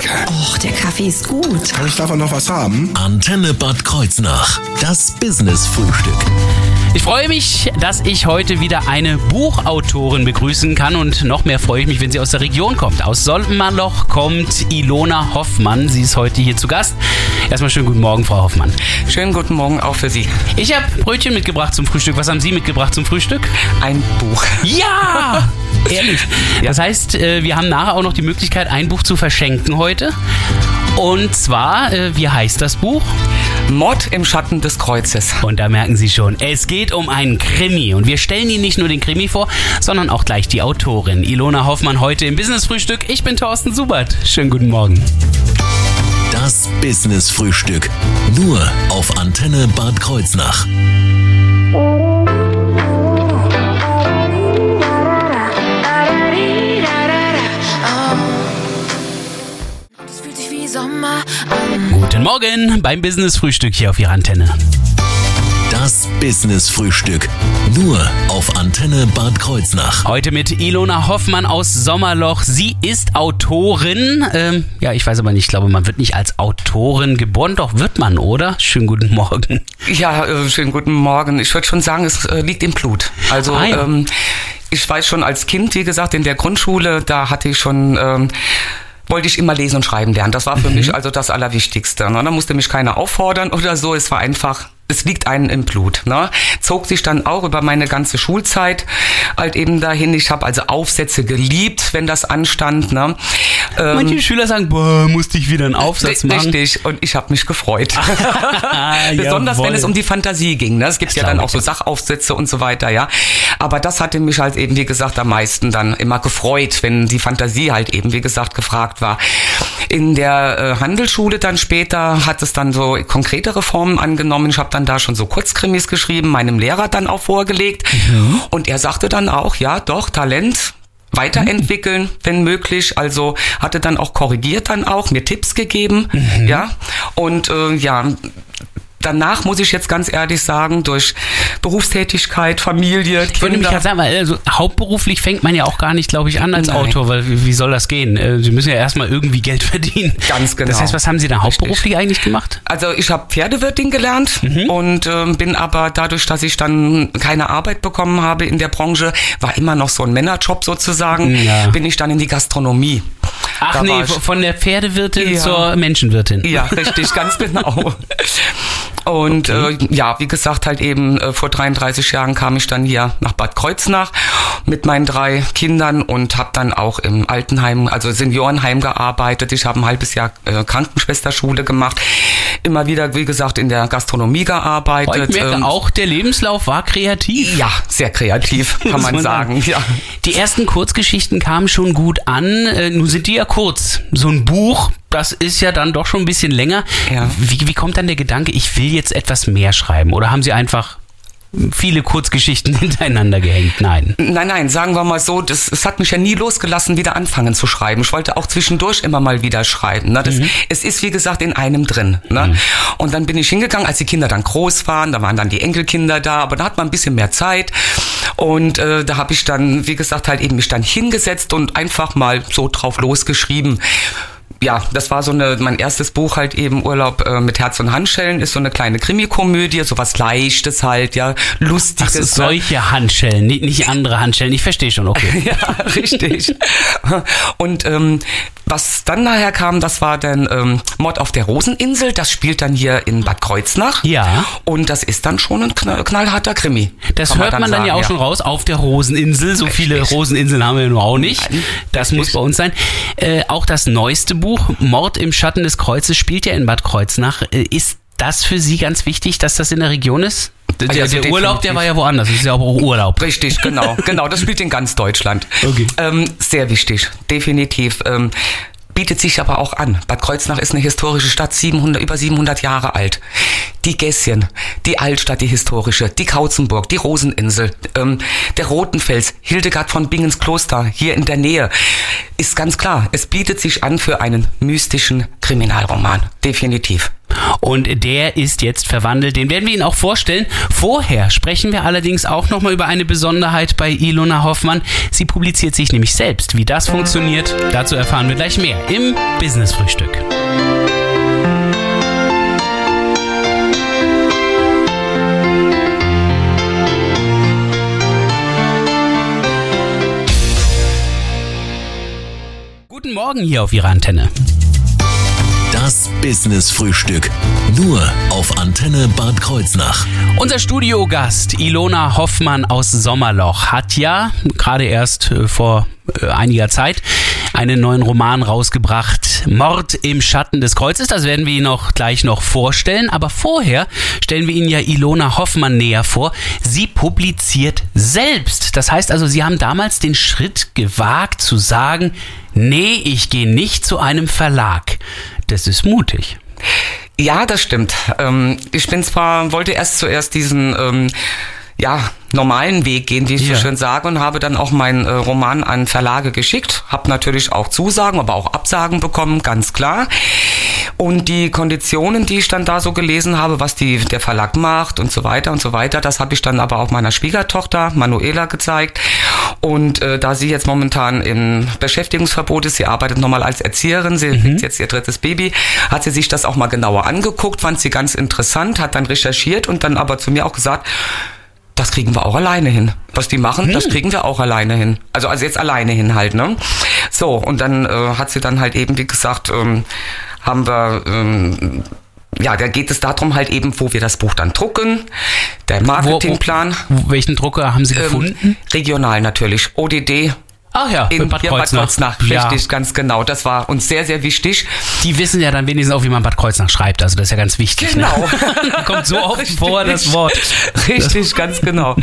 lecker. Och, der Kaffee ist gut. Kann ich davon noch was haben? Antenne Bad Kreuznach. Das Business-Frühstück. Ich freue mich, dass ich heute wieder eine Buchautorin begrüßen kann und noch mehr freue ich mich, wenn sie aus der Region kommt. Aus Soltenmannloch kommt Ilona Hoffmann. Sie ist heute hier zu Gast. Erstmal schönen guten Morgen, Frau Hoffmann. Schönen guten Morgen auch für Sie. Ich habe Brötchen mitgebracht zum Frühstück. Was haben Sie mitgebracht zum Frühstück? Ein Buch. Ja! Ehrlich. Das heißt, äh, wir haben nachher auch noch die Möglichkeit, ein Buch zu verschenken heute. Und zwar, äh, wie heißt das Buch? Mord im Schatten des Kreuzes. Und da merken Sie schon, es geht um einen Krimi. Und wir stellen Ihnen nicht nur den Krimi vor, sondern auch gleich die Autorin. Ilona Hoffmann heute im Business-Frühstück. Ich bin Thorsten Subert. Schönen guten Morgen. Das Business-Frühstück. Nur auf Antenne Bad Kreuznach. Guten Morgen beim Business-Frühstück hier auf Ihrer Antenne. Das Business-Frühstück. Nur auf Antenne Bad Kreuznach. Heute mit Ilona Hoffmann aus Sommerloch. Sie ist Autorin. Ähm, ja, ich weiß aber nicht, ich glaube, man wird nicht als Autorin geboren, doch wird man, oder? Schönen guten Morgen. Ja, äh, schönen guten Morgen. Ich würde schon sagen, es äh, liegt im Blut. Also Ah, ja. ähm, ich weiß schon als Kind, wie gesagt, in der Grundschule, da hatte ich schon... Ähm, wollte ich immer lesen und schreiben lernen. Das war für mich also das Allerwichtigste. Ne? Da musste mich keiner auffordern oder so. Es war einfach, es liegt einem im Blut. Ne? Zog sich dann auch über meine ganze Schulzeit halt eben dahin. Ich habe also Aufsätze geliebt, wenn das anstand. Ne? Ähm, Manche Schüler sagen, boah, musste ich wieder einen Aufsatz machen. Richtig, und ich habe mich gefreut. Besonders jawohl. wenn es um die Fantasie ging. Ne? Es gibt ja dann auch so. Sachaufsätze und so weiter, ja. Aber das hatte mich halt eben, wie gesagt, am meisten dann immer gefreut, wenn die Fantasie halt eben, wie gesagt, gefragt war. In der äh, Handelsschule dann später hat es dann so konkretere Formen angenommen. Ich habe dann da schon so Kurzkrimis geschrieben, meinem Lehrer dann auch vorgelegt. Mhm. Und er sagte dann auch, ja, doch, Talent, weiterentwickeln, wenn möglich. Also hatte dann auch korrigiert dann auch, mir Tipps gegeben, Mhm. ja. Und äh, ja, danach muss ich jetzt ganz ehrlich sagen, durch Berufstätigkeit, Familie, Ich würde mich gerade sagen, weil also, hauptberuflich fängt man ja auch gar nicht, glaube ich, an als Nein. Autor, weil wie, soll das gehen? Äh, Sie müssen ja erstmal irgendwie Geld verdienen. Ganz genau. Das heißt, was haben Sie da hauptberuflich eigentlich gemacht? Also ich habe Pferdewirtin gelernt und ähm, bin aber dadurch, dass ich dann keine Arbeit bekommen habe in der Branche, war immer noch so ein Männerjob sozusagen, Ja. bin ich dann in die Gastronomie. Ach Da nee, von der Pferdewirtin Ja. zur Menschenwirtin. Ja, richtig, ganz genau. Und äh, ja, wie gesagt, halt eben äh, vor 33 Jahren kam ich dann hier nach Bad Kreuznach mit meinen drei Kindern und habe dann auch im Altenheim, also Seniorenheim gearbeitet. Ich habe ein halbes Jahr äh, Krankenschwesterschule gemacht. Immer wieder, wie gesagt, in der Gastronomie gearbeitet. ich merke Ähm, auch, der Lebenslauf war kreativ. ja, sehr kreativ, kann man sagen. Ja. Die ersten Kurzgeschichten kamen schon gut an. Äh, nun sind die ja kurz. So ein Buch, das ist ja dann doch schon ein bisschen länger. Ja. Wie, wie kommt dann der Gedanke, ich will jetzt etwas mehr schreiben? Oder haben Sie einfach viele Kurzgeschichten hintereinander gehängt? Nein. Nein, nein, sagen wir mal so, das, es hat mich ja nie losgelassen, wieder anfangen zu schreiben. Ich wollte auch zwischendurch immer mal wieder schreiben. Ne? Das, Es ist, wie gesagt, in einem drin. Ne? Und dann bin ich hingegangen, als die Kinder dann groß waren, da waren dann die Enkelkinder da, aber da hat man ein bisschen mehr Zeit. Und äh, da habe ich dann, wie gesagt, halt eben mich dann hingesetzt und einfach mal so drauf losgeschrieben ja, das war so eine, mein erstes Buch halt eben Urlaub äh, mit Herz und Handschellen, ist so eine kleine Krimikomödie, so was Leichtes halt, ja, Ach, Lustiges. so, ne? solche Handschellen, nicht, nicht andere Handschellen. Ich verstehe schon, okay. Ja, richtig. Und ähm, was dann nachher kam, das war dann ähm, Mord auf der Roseninsel. Das spielt dann hier in Bad Kreuznach. Ja. Und das ist dann schon ein knall, knallharter Krimi. Das hört man dann sagen, ja auch schon raus auf der Roseninsel. So viele Roseninseln haben wir nur auch nicht. Das muss bei uns sein. Äh, auch das neueste Buch, Mord im Schatten des Kreuzes, spielt ja in Bad Kreuznach. Äh, ist das für Sie ganz wichtig, dass das in der Region ist? Der, also der Urlaub, der war ja woanders. Das ist ja auch Urlaub. Richtig, genau. genau, das spielt in ganz Deutschland. Okay. Ähm, sehr wichtig, definitiv. Ähm, bietet sich aber auch an. Bad Kreuznach ist eine historische Stadt, 700, über 700 Jahre alt. Die Gässchen, die Altstadt, die historische, die Kautzenburg, die Roseninsel, ähm, der Rotenfels, Hildegard von Bingens Kloster, hier in der Nähe. ist ganz klar, es bietet sich an für einen mystischen Kriminalroman. Definitiv. Und der ist jetzt verwandelt. Den werden wir Ihnen auch vorstellen. Vorher sprechen wir allerdings auch nochmal über eine Besonderheit bei Ilona Hoffmann. Sie publiziert sich nämlich selbst. Wie das funktioniert, dazu erfahren wir gleich mehr im Business Frühstück. Guten Morgen hier auf Ihrer Antenne. Das Business Frühstück. Nur auf Antenne Bad Kreuznach. Unser Studiogast Ilona Hoffmann aus Sommerloch hat ja gerade erst äh, vor äh, einiger Zeit einen neuen Roman rausgebracht, Mord im Schatten des Kreuzes. Das werden wir Ihnen auch gleich noch vorstellen. Aber vorher stellen wir Ihnen ja Ilona Hoffmann näher vor. Sie publiziert selbst. Das heißt also, Sie haben damals den Schritt gewagt zu sagen, nee, ich gehe nicht zu einem Verlag. Das ist mutig. Ja, das stimmt. Ähm, ich bin zwar, wollte erst zuerst diesen, ähm, ja, normalen Weg gehen, wie ich Ja. so schön sage, und habe dann auch meinen äh, Roman an Verlage geschickt. Habe natürlich auch Zusagen, aber auch Absagen bekommen, ganz klar. Und die Konditionen, die ich dann da so gelesen habe, was die, der Verlag macht und so weiter und so weiter, das habe ich dann aber auch meiner Schwiegertochter Manuela gezeigt. Und äh, da sie jetzt momentan im Beschäftigungsverbot ist, sie arbeitet nochmal als Erzieherin, sie kriegt jetzt ihr drittes Baby, hat sie sich das auch mal genauer angeguckt, fand sie ganz interessant, hat dann recherchiert und dann aber zu mir auch gesagt, das kriegen wir auch alleine hin. Was die machen, das kriegen wir auch alleine hin. Also also jetzt alleine hin halt, ne? So, und dann äh, hat sie dann halt eben, wie gesagt, ähm, haben wir, ähm, ja, da geht es darum halt eben, wo wir das Buch dann drucken, der Marketingplan. Wo, welchen Drucker haben Sie Ähm, gefunden? regional natürlich. ODD Ach ja, in Bad Bad Kreuznach. Kreuznach. Ja. Richtig, ganz genau. Das war uns sehr, sehr wichtig. Die wissen ja dann wenigstens auch, wie man Bad Kreuznach schreibt. Also das ist ja ganz wichtig. Genau. Ne? Kommt so oft Richtig. vor, das Wort. Richtig, ganz genau.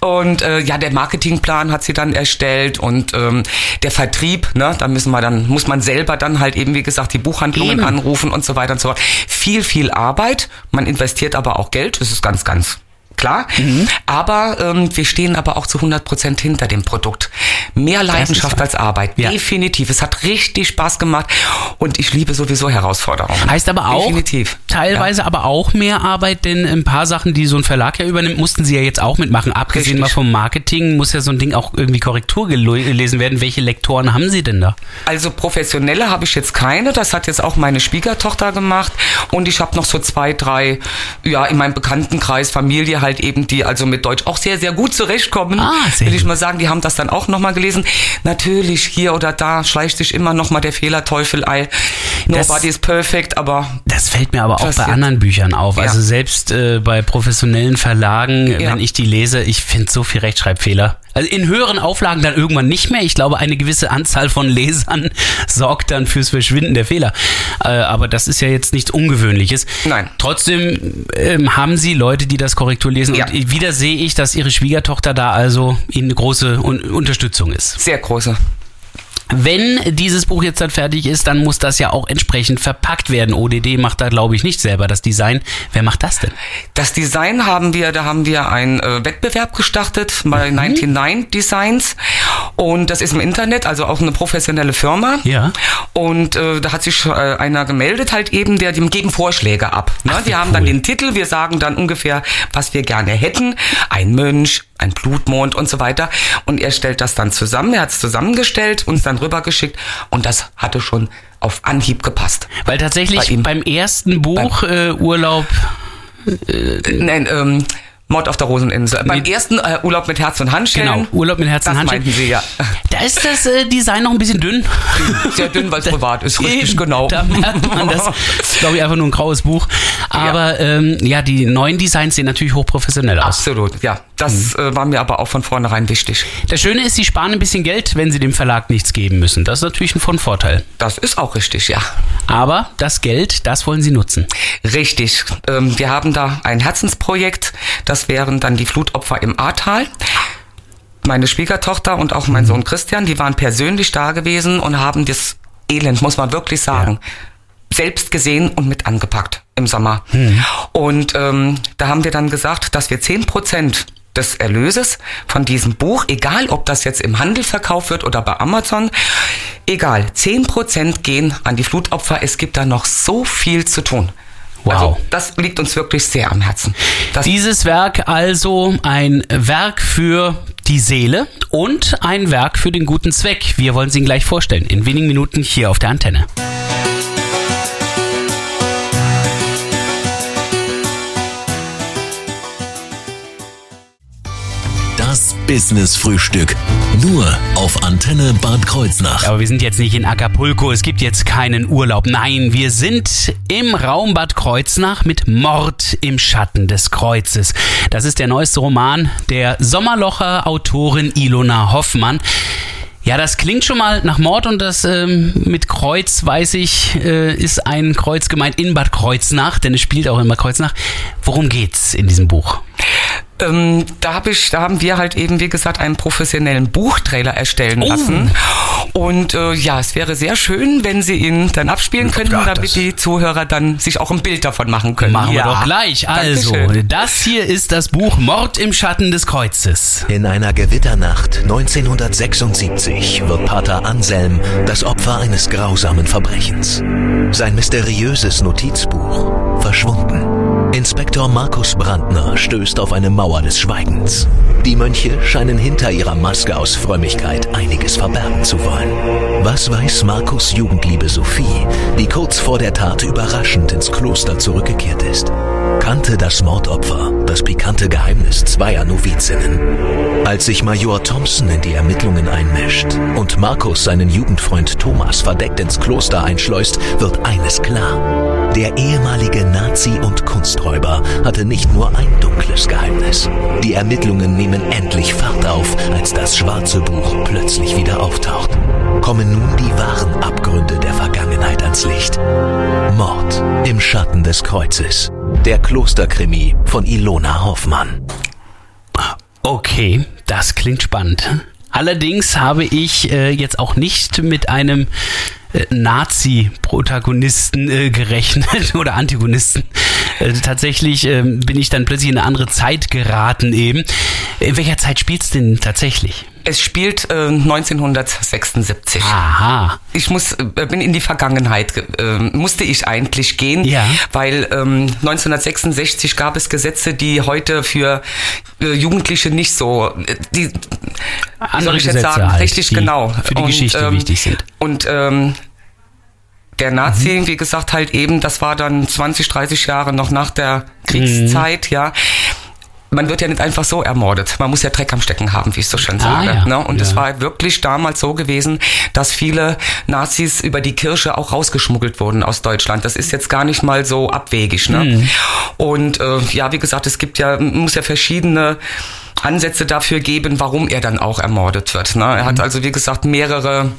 Und äh, ja, der Marketingplan hat sie dann erstellt und ähm, der Vertrieb, ne, da müssen wir dann, muss man selber dann halt eben, wie gesagt, die Buchhandlungen Eben. anrufen und so weiter und so fort. Viel, viel Arbeit. Man investiert aber auch Geld, das ist ganz, ganz klar. Mhm. Aber ähm, wir stehen aber auch zu 100 Prozent hinter dem Produkt. Mehr Leidenschaft als Arbeit. Ja. Definitiv. Es hat richtig Spaß gemacht und ich liebe sowieso Herausforderungen. Heißt aber auch, Definitiv. teilweise aber auch mehr Arbeit, denn ein paar Sachen, die so ein Verlag ja übernimmt, mussten sie ja jetzt auch mitmachen. Abgesehen Richtig. mal vom Marketing muss ja so ein Ding auch irgendwie Korrektur gelesen werden. Welche Lektoren haben Sie denn da? Also professionelle habe ich jetzt keine. Das hat jetzt auch meine Schwiegertochter gemacht. Und ich habe noch so zwei, drei, ja, in meinem Bekanntenkreis, Familie halt eben, die also mit Deutsch auch sehr, sehr gut zurechtkommen. Ah, sehr Will ich gut. mal sagen, die haben das dann auch nochmal gelesen. Natürlich, hier oder da schleicht sich immer nochmal der Fehlerteufel ein. Das- Nobody is perfect, aber Das fällt mir aber auch bei anderen Büchern auf. Ja. Also selbst äh, bei professionellen Verlagen, Ja. wenn ich die lese, ich finde so viel Rechtschreibfehler. Also in höheren Auflagen dann irgendwann nicht mehr. Ich glaube, eine gewisse Anzahl von Lesern sorgt dann fürs Verschwinden der Fehler. Äh, aber das ist ja jetzt nichts Ungewöhnliches. Nein. Trotzdem ähm, haben Sie Leute, die das Korrektur lesen. Ja. Und wieder sehe ich, dass Ihre Schwiegertochter da also Ihnen eine große Un Unterstützung ist. sehr große. Wenn dieses Buch jetzt dann fertig ist, dann muss das ja auch entsprechend verpackt werden. ODD macht da, glaube ich, nicht selber das Design. Wer macht das denn? Das Design haben wir, da haben wir einen äh, Wettbewerb gestartet bei Mhm. 99 Designs und das ist im Internet, also auch eine professionelle Firma. Ja. Und äh, da hat sich äh, einer gemeldet halt eben, der die geben Vorschläge ab. Ne? Ach, wir haben cool. dann den Titel, wir sagen dann ungefähr, was wir gerne hätten. Ein Mönch, ein Blutmond und so weiter. Und er stellt das dann zusammen, er hat es zusammengestellt, uns dann rübergeschickt und das hatte schon auf Anhieb gepasst. Weil tatsächlich Bei beim ersten Buch äh, Urlaub Nein, ähm, Mord auf der Roseninsel. Beim ersten äh, Urlaub mit Herz und Handschellen. Genau, Urlaub mit Herz und Handschellen. meinten Sie, ja. Da ist das äh, Design noch ein bisschen dünn. Sehr dünn, weil es privat ist. Richtig, Eben, genau. Da merkt man das. Ist, glaube ich, einfach nur ein graues Buch. Aber ja, ähm, ja die neuen Designs sehen natürlich hochprofessionell aus. Absolut, ja. Das äh, war mir aber auch von vornherein wichtig. Das Schöne ist, sie sparen ein bisschen Geld, wenn sie dem Verlag nichts geben müssen. Das ist natürlich ein von Vorteil. Das ist auch richtig, ja. Aber das Geld, das wollen sie nutzen. Richtig. Ähm, wir haben da ein Herzensprojekt. Das wären dann die Flutopfer im Ahrtal. Meine Schwiegertochter und auch mein Sohn Christian, die waren persönlich da gewesen und haben das Elend, muss man wirklich sagen, selbst gesehen und mit angepackt im Sommer. Und ähm, da haben wir dann gesagt, dass wir 10 Prozent des Erlöses von diesem Buch, egal ob das jetzt im Handel verkauft wird oder bei Amazon, egal, 10% gehen an die Flutopfer. Es gibt da noch so viel zu tun. Wow. Also, das liegt uns wirklich sehr am Herzen. Das Dieses Werk also ein Werk für die Seele und ein Werk für den guten Zweck. Wir wollen es Ihnen gleich vorstellen. In wenigen Minuten hier auf der Antenne. Business Frühstück. Nur auf Antenne Bad Kreuznach. Aber wir sind jetzt nicht in Acapulco, es gibt jetzt keinen Urlaub. Nein, wir sind im Raum Bad Kreuznach mit Mord im Schatten des Kreuzes. Das ist der neueste Roman der Sommerlocher Autorin Ilona Hoffmann. Ja, das klingt schon mal nach Mord und das ähm, mit Kreuz, weiß ich, äh, ist ein Kreuz gemeint in Bad Kreuznach, denn es spielt auch in Bad Kreuznach. Worum geht's in diesem Buch? Ähm, da, hab ich, da haben wir halt eben, wie gesagt, einen professionellen Buchtrailer erstellen Oh. lassen. Und äh, ja, es wäre sehr schön, wenn Sie ihn dann abspielen könnten, Ja, das- damit die Zuhörer dann sich auch ein Bild davon machen können. Machen wir ja. doch gleich. Also, Dankeschön. das hier ist das Buch Mord im Schatten des Kreuzes. In einer Gewitternacht 1976 wird Pater Anselm das Opfer eines grausamen Verbrechens. Sein mysteriöses Notizbuch verschwunden. Inspektor Markus Brandner stößt auf eine Mauer des Schweigens. Die Mönche scheinen hinter ihrer Maske aus Frömmigkeit einiges verbergen zu wollen. Was weiß Markus Jugendliebe Sophie, die kurz vor der Tat überraschend ins Kloster zurückgekehrt ist? Kannte das Mordopfer das pikante Geheimnis zweier Novizinnen? Als sich Major Thompson in die Ermittlungen einmischt und Markus seinen Jugendfreund Thomas verdeckt ins Kloster einschleust, wird eines klar. Der ehemalige Nazi und Kunsträuber hatte nicht nur ein dunkles Geheimnis. Die Ermittlungen nehmen endlich Fahrt auf, als das schwarze Buch plötzlich wieder auftaucht. Kommen nun die wahren Abgründe der Vergangenheit ans Licht. Mord im Schatten des Kreuzes. Der Klosterkrimi von Ilona Hoffmann. Okay, das klingt spannend. Allerdings habe ich äh, jetzt auch nicht mit einem Nazi-Protagonisten äh, gerechnet oder Antagonisten. Äh, tatsächlich ähm, bin ich dann plötzlich in eine andere Zeit geraten eben. In welcher Zeit spielt's denn tatsächlich? Es spielt äh, 1976. Aha. Ich muss, äh, bin in die Vergangenheit, ge- äh, musste ich eigentlich gehen, Ja. weil ähm, 1966 gab es Gesetze, die heute für äh, Jugendliche nicht so, äh, die, soll ich jetzt Gesetze sagen, halt, richtig genau. für die Geschichte wichtig sind. Und ähm, der Nazi, Mhm. wie gesagt, halt eben, das war dann 20, 30 Jahre noch nach der Kriegszeit, Mhm. ja. Man wird ja nicht einfach so ermordet. Man muss ja Dreck am Stecken haben, wie ich so schön Ah, sage. ja. Ne? Und es Ja. war wirklich damals so gewesen, dass viele Nazis über die Kirche auch rausgeschmuggelt wurden aus Deutschland. Das ist jetzt gar nicht mal so abwegig. Ne? Mhm. Und äh, ja, wie gesagt, es gibt ja, muss ja verschiedene Ansätze dafür geben, warum er dann auch ermordet wird. Ne? Er hat Mhm. also, wie gesagt, mehrere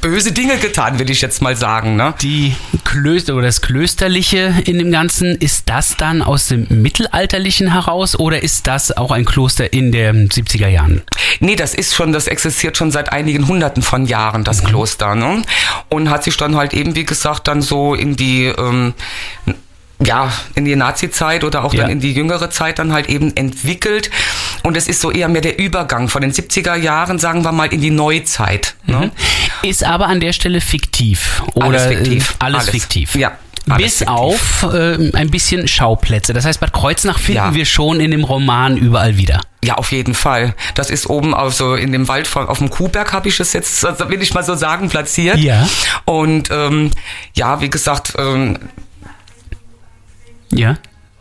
böse Dinge getan, will ich jetzt mal sagen. Ne? Die Klöster oder das Klösterliche in dem Ganzen, ist das dann aus dem Mittelalterlichen heraus oder ist das auch ein Kloster in den 70er Jahren? Nee, das ist schon, das existiert schon seit einigen Hunderten von Jahren, das Kloster, ne? Und hat sich dann halt eben, wie gesagt, dann so in die, ähm, ja, in die Nazi-Zeit oder auch Ja. dann in die jüngere Zeit dann halt eben entwickelt. Und es ist so eher mehr der Übergang von den 70er Jahren, sagen wir mal, in die Neuzeit. Ne? Ist aber an der Stelle fiktiv. Oder Alles fiktiv. äh, Alles, Alles. fiktiv. Ja, alles Bis fiktiv. auf äh, ein bisschen Schauplätze. Das heißt, Bad Kreuznach finden Ja. wir schon in dem Roman überall wieder. Ja, auf jeden Fall. Das ist oben also in dem Wald von, auf dem Kuhberg habe ich es jetzt, also will ich mal so sagen, platziert. Ja. Und ähm, ja, wie gesagt, ähm, Ja.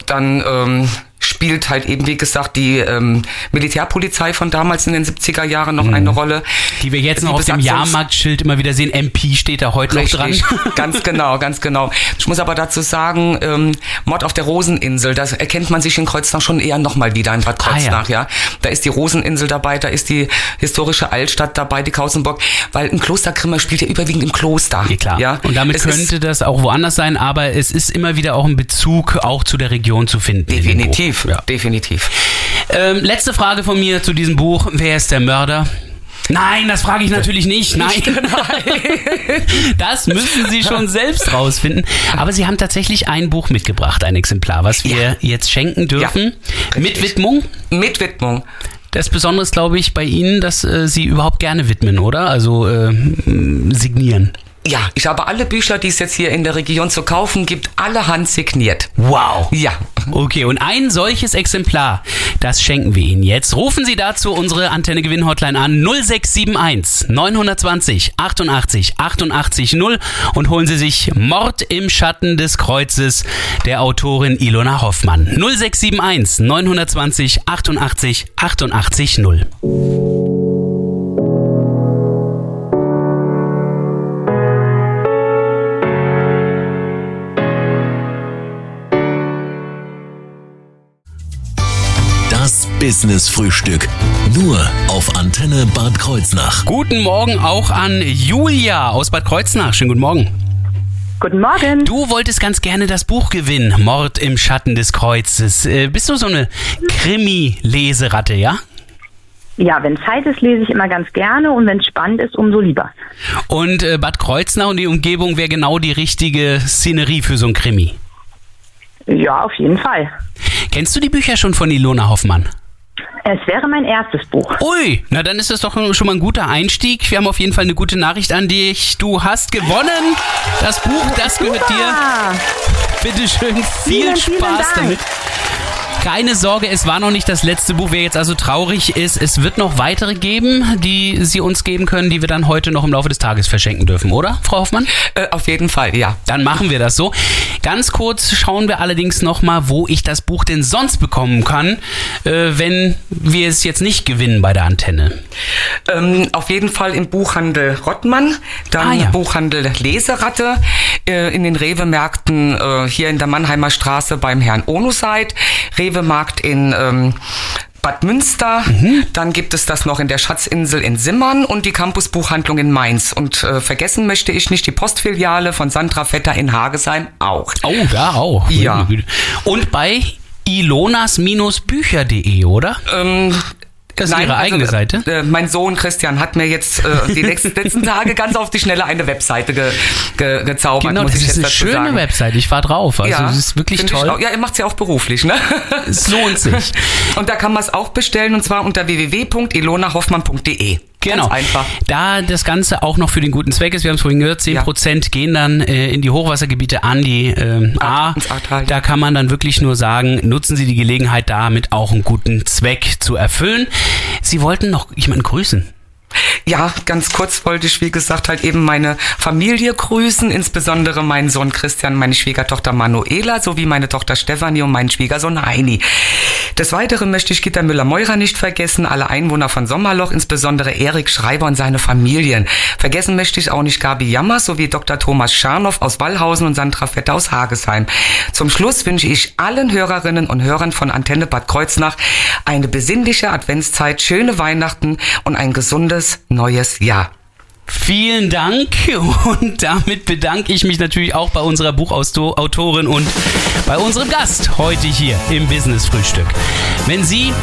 dann ähm, spielt halt eben, wie gesagt, die ähm, Militärpolizei von damals in den 70er Jahren noch eine Rolle. Mhm. Die wir jetzt noch auf dem Jahrmarktschild immer wieder sehen. MP steht da heute noch dran. ganz genau, ganz genau. Ich muss aber dazu sagen, ähm, Mord auf der Roseninsel, das erkennt man sich in Kreuznach schon eher nochmal wieder in Bad Ah, ja. Kreuznach, ja. Da ist die Roseninsel dabei, da ist die historische Altstadt dabei, die Kausenburg, weil ein Klosterkrimmer spielt ja überwiegend im Kloster. Ja, klar. Ja? Und damit Es könnte das auch woanders sein, aber es ist immer wieder auch ein Bezug auch zu der Region zu finden. in dem Definitiv. Ja. definitiv. Ähm, letzte Frage von mir zu diesem Buch. Wer ist der Mörder? Nein, das frage ich natürlich nicht. Nein. Das müssen Sie schon selbst rausfinden. Aber Sie haben tatsächlich ein Buch mitgebracht, ein Exemplar, was wir Ja. jetzt schenken dürfen. Ja, Mit. Widmung. Mit Widmung. Das Besondere ist, glaube ich, bei Ihnen, dass äh, Sie überhaupt gerne widmen, oder? Also äh, signieren. Ja, ich habe alle Bücher, die es jetzt hier in der Region zu kaufen gibt, alle handsigniert. Wow. Ja. Okay, und ein solches Exemplar, das schenken wir Ihnen jetzt. Rufen Sie dazu unsere Antenne Gewinn Hotline an 0671 920 88 88 0 und holen Sie sich Mord im Schatten des Kreuzes der Autorin Ilona Hoffmann. 0671 920 88 88 0. Business Frühstück. Nur auf Antenne Bad Kreuznach. Guten Morgen auch an Julia aus Bad Kreuznach. Schönen guten Morgen. Guten Morgen. Du wolltest ganz gerne das Buch gewinnen, Mord im Schatten des Kreuzes. Äh, bist du so eine Krimi-Leseratte, ja? Ja, wenn Zeit ist, lese ich immer ganz gerne und wenn es spannend ist, umso lieber. Und äh, Bad Kreuznach und die Umgebung wäre genau die richtige Szenerie für so ein Krimi. Ja, auf jeden Fall. Kennst du die Bücher schon von Ilona Hoffmann? Es wäre mein erstes Buch. Ui, na dann ist das doch schon mal ein guter Einstieg. Wir haben auf jeden Fall eine gute Nachricht an dich. Du hast gewonnen. Das Buch, das gehört dir. Bitte schön, viel Vielen, vielen Spaß Dank. damit. Keine Sorge, es war noch nicht das letzte Buch. Wer jetzt also traurig ist, es wird noch weitere geben, die Sie uns geben können, die wir dann heute noch im Laufe des Tages verschenken dürfen, oder, Frau Hoffmann? Äh, auf jeden Fall, ja. Dann machen wir das so. Ganz kurz schauen wir allerdings nochmal, wo ich das Buch denn sonst bekommen kann, äh, wenn wir es jetzt nicht gewinnen bei der Antenne. Ähm, auf jeden Fall im Buchhandel Rottmann, dann Ah, ja. Buchhandel Leseratte, äh, in den Rewe-Märkten äh, hier in der Mannheimer Straße beim Herrn Onuseit, Rewe-Markt in ähm, Bad Münster, Mhm. dann gibt es das noch in der Schatzinsel in Simmern und die Campusbuchhandlung in Mainz. Und äh, vergessen möchte ich nicht die Postfiliale von Sandra Vetter in Hagesheim auch. Oh, da auch. Ja. Und bei ilonas-bücher.de, oder? Ähm, Das ist Ihre eigene Seite? Äh, mein Sohn Christian hat mir jetzt äh, die letzten, letzten Tage ganz auf die Schnelle eine Webseite ge, ge, gezaubert. Genau, das ist eine schöne sagen. Website. Ich war drauf. Also, es ist wirklich toll. Auch, ja, ihr macht's ja auch beruflich, ne? Es lohnt sich. Und da kann man es auch bestellen und zwar unter www.ilonahoffmann.de. Genau. Ganz einfach. Da das Ganze auch noch für den guten Zweck ist, wir haben es vorhin gehört, 10% gehen dann äh, in die Hochwassergebiete an die ähm, A. Ahrtal, ja. Da kann man dann wirklich nur sagen, nutzen Sie die Gelegenheit damit auch einen guten Zweck zu erfüllen. Sie wollten noch jemanden grüßen. Ja, ganz kurz wollte ich, wie gesagt, halt eben meine Familie grüßen, insbesondere meinen Sohn Christian, meine Schwiegertochter Manuela sowie meine Tochter Stefanie und meinen Schwiegersohn Heini. Des Weiteren möchte ich Gitter Müller-Meurer nicht vergessen, alle Einwohner von Sommerloch, insbesondere Erik Schreiber und seine Familien. Vergessen möchte ich auch nicht Gabi Jammer sowie Dr. Thomas Scharnow aus Wallhausen und Sandra Vetter aus Hagesheim. Zum Schluss wünsche ich allen Hörerinnen und Hörern von Antenne Bad Kreuznach eine besinnliche Adventszeit, schöne Weihnachten und ein gesundes neues Jahr. Vielen Dank und damit bedanke ich mich natürlich auch bei unserer Buchautorin und bei unserem Gast heute hier im Business Frühstück. Wenn Sie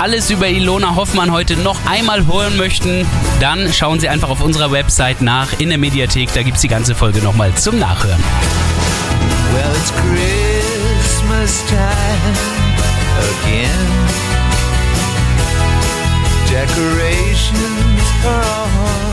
alles über Ilona Hoffmann heute noch einmal hören möchten, dann schauen Sie einfach auf unserer Website nach in der Mediathek. Da gibt es die ganze Folge nochmal zum Nachhören. Well, it's Christmas time again. decorations are on.